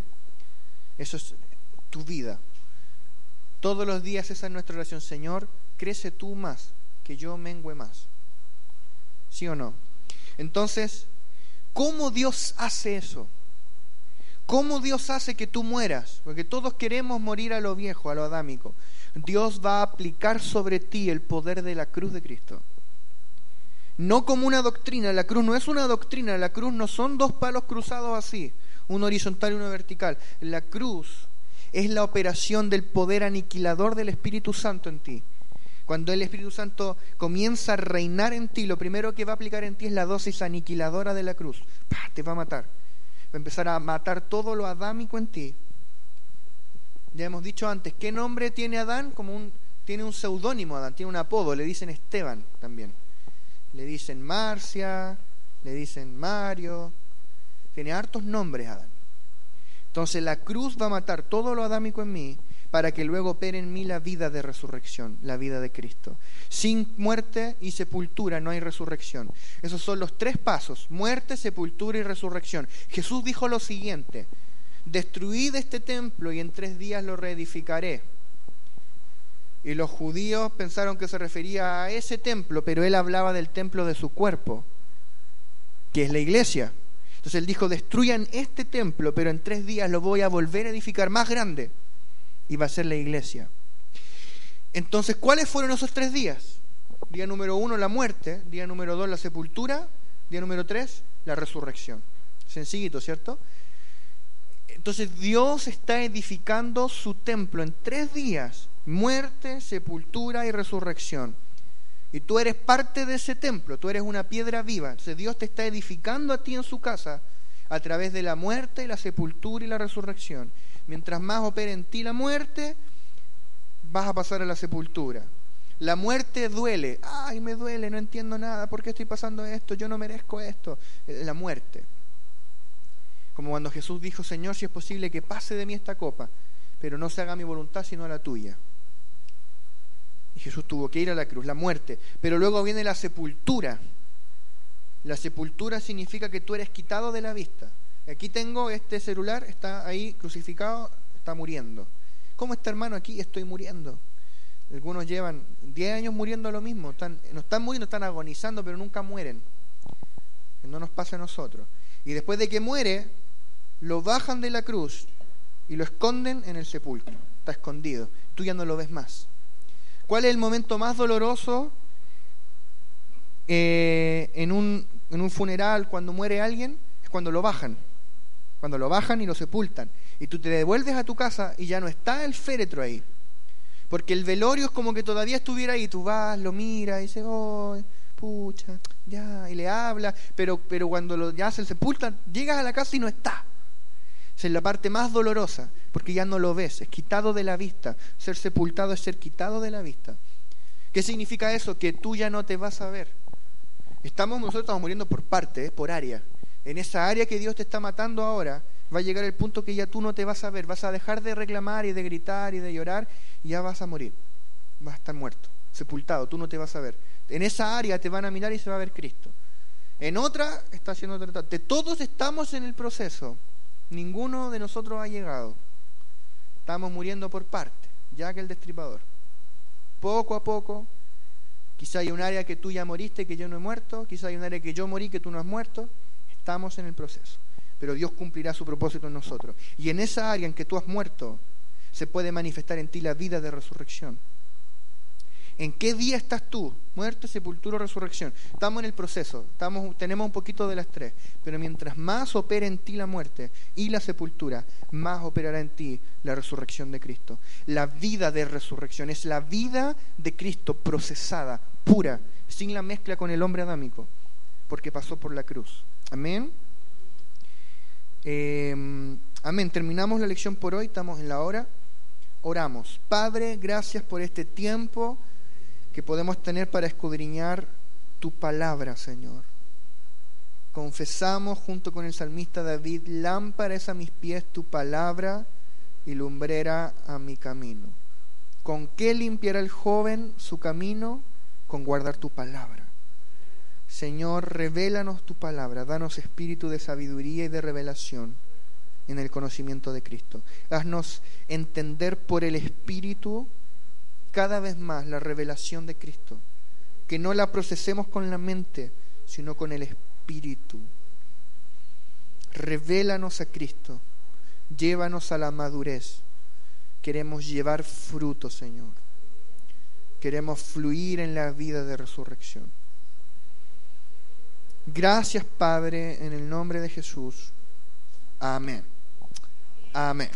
Eso es tu vida. Todos los días esa es nuestra oración, Señor, crece tú más, que yo mengüe más. ¿Sí o no? Entonces, ¿cómo Dios hace eso? ¿Cómo Dios hace que tú mueras? Porque todos queremos morir a lo viejo, a lo adámico. Dios va a aplicar sobre ti el poder de la cruz de Cristo. No como una doctrina, la cruz no es una doctrina, la cruz no son dos palos cruzados así, uno horizontal y uno vertical. La cruz es la operación del poder aniquilador del Espíritu Santo en ti. Cuando el Espíritu Santo comienza a reinar en ti, lo primero que va a aplicar en ti es la dosis aniquiladora de la cruz. Te va a matar va a empezar a matar todo lo adámico en ti. Ya hemos dicho antes, ¿qué nombre tiene Adán? Como un, tiene un seudónimo Adán, tiene un apodo, le dicen Esteban también. Le dicen Marcia, le dicen Mario, tiene hartos nombres Adán. Entonces la cruz va a matar todo lo adámico en mí para que luego opere en mí la vida de resurrección, la vida de Cristo. Sin muerte y sepultura no hay resurrección. Esos son los tres pasos, muerte, sepultura y resurrección. Jesús dijo lo siguiente, destruid este templo y en tres días lo reedificaré. Y los judíos pensaron que se refería a ese templo, pero él hablaba del templo de su cuerpo, que es la iglesia. Entonces él dijo, destruyan este templo, pero en tres días lo voy a volver a edificar más grande y va a ser la iglesia. Entonces, ¿cuáles fueron esos tres días? Día número uno, la muerte. Día número dos, la sepultura. Día número tres, la resurrección. Sencillito, ¿cierto? Entonces Dios está edificando su templo en tres días. Muerte, sepultura y resurrección. Y tú eres parte de ese templo, tú eres una piedra viva. Entonces Dios te está edificando a ti en su casa a través de la muerte, la sepultura y la resurrección. Mientras más opere en ti la muerte, vas a pasar a la sepultura. La muerte duele. Ay, me duele, no entiendo nada. ¿Por qué estoy pasando esto? Yo no merezco esto. Eh, la muerte. Como cuando Jesús dijo, Señor, si es posible que pase de mí esta copa, pero no se haga mi voluntad sino la tuya. Y Jesús tuvo que ir a la cruz, la muerte. Pero luego viene la sepultura. La sepultura significa que tú eres quitado de la vista. Aquí tengo este celular, está ahí crucificado, está muriendo. ¿Cómo está hermano aquí? Estoy muriendo. Algunos llevan 10 años muriendo lo mismo. Están, no están muriendo, están agonizando, pero nunca mueren. No nos pasa a nosotros. Y después de que muere, lo bajan de la cruz y lo esconden en el sepulcro. Está escondido. Tú ya no lo ves más. ¿Cuál es el momento más doloroso eh, en, un, en un funeral cuando muere alguien? Es cuando lo bajan cuando lo bajan y lo sepultan. Y tú te devuelves a tu casa y ya no está el féretro ahí. Porque el velorio es como que todavía estuviera ahí. Tú vas, lo miras y dices, oh, pucha, ya, y le habla. Pero, pero cuando lo, ya se sepultan, llegas a la casa y no está. Esa es la parte más dolorosa, porque ya no lo ves, es quitado de la vista. Ser sepultado es ser quitado de la vista. ¿Qué significa eso? Que tú ya no te vas a ver. Estamos, nosotros estamos muriendo por parte, por área. En esa área que Dios te está matando ahora, va a llegar el punto que ya tú no te vas a ver, vas a dejar de reclamar y de gritar y de llorar y ya vas a morir, vas a estar muerto, sepultado, tú no te vas a ver. En esa área te van a mirar y se va a ver Cristo. En otra está haciendo otra. De todos estamos en el proceso, ninguno de nosotros ha llegado. Estamos muriendo por parte, ya que el destripador. Poco a poco, quizá hay un área que tú ya moriste que yo no he muerto, quizá hay un área que yo morí que tú no has muerto. Estamos en el proceso pero Dios cumplirá su propósito en nosotros. Y en esa área en que tú has muerto, se puede manifestar en ti la vida de resurrección. ¿En qué día estás tú? Muerte, sepultura resurrección. Estamos en el proceso, tenemos un poquito de las tres, pero mientras más opera en ti la muerte y la sepultura, más operará en ti la resurrección de Cristo. La vida de resurrección es la vida de Cristo procesada, pura, sin la mezcla con el hombre adámico, porque pasó por la cruz. Amén. Em, amén. Terminamos la lección por hoy, estamos en la hora. Oramos. Padre, gracias por este tiempo que podemos tener para escudriñar tu palabra, Señor. Confesamos junto con el salmista David, lámpara es a mis pies tu palabra y lumbrera a mi camino. ¿Con qué limpiará el joven su camino? Con guardar tu palabra. Señor, revélanos tu palabra, danos espíritu de sabiduría y de revelación en el conocimiento de Cristo. Haznos entender por el espíritu cada vez más la revelación de Cristo, que no la procesemos con la mente, sino con el espíritu. Revélanos a Cristo, llévanos a la madurez. Queremos llevar fruto, Señor. Queremos fluir en la vida de resurrección. Gracias, Padre, en el nombre de Jesús. Amén. Amén.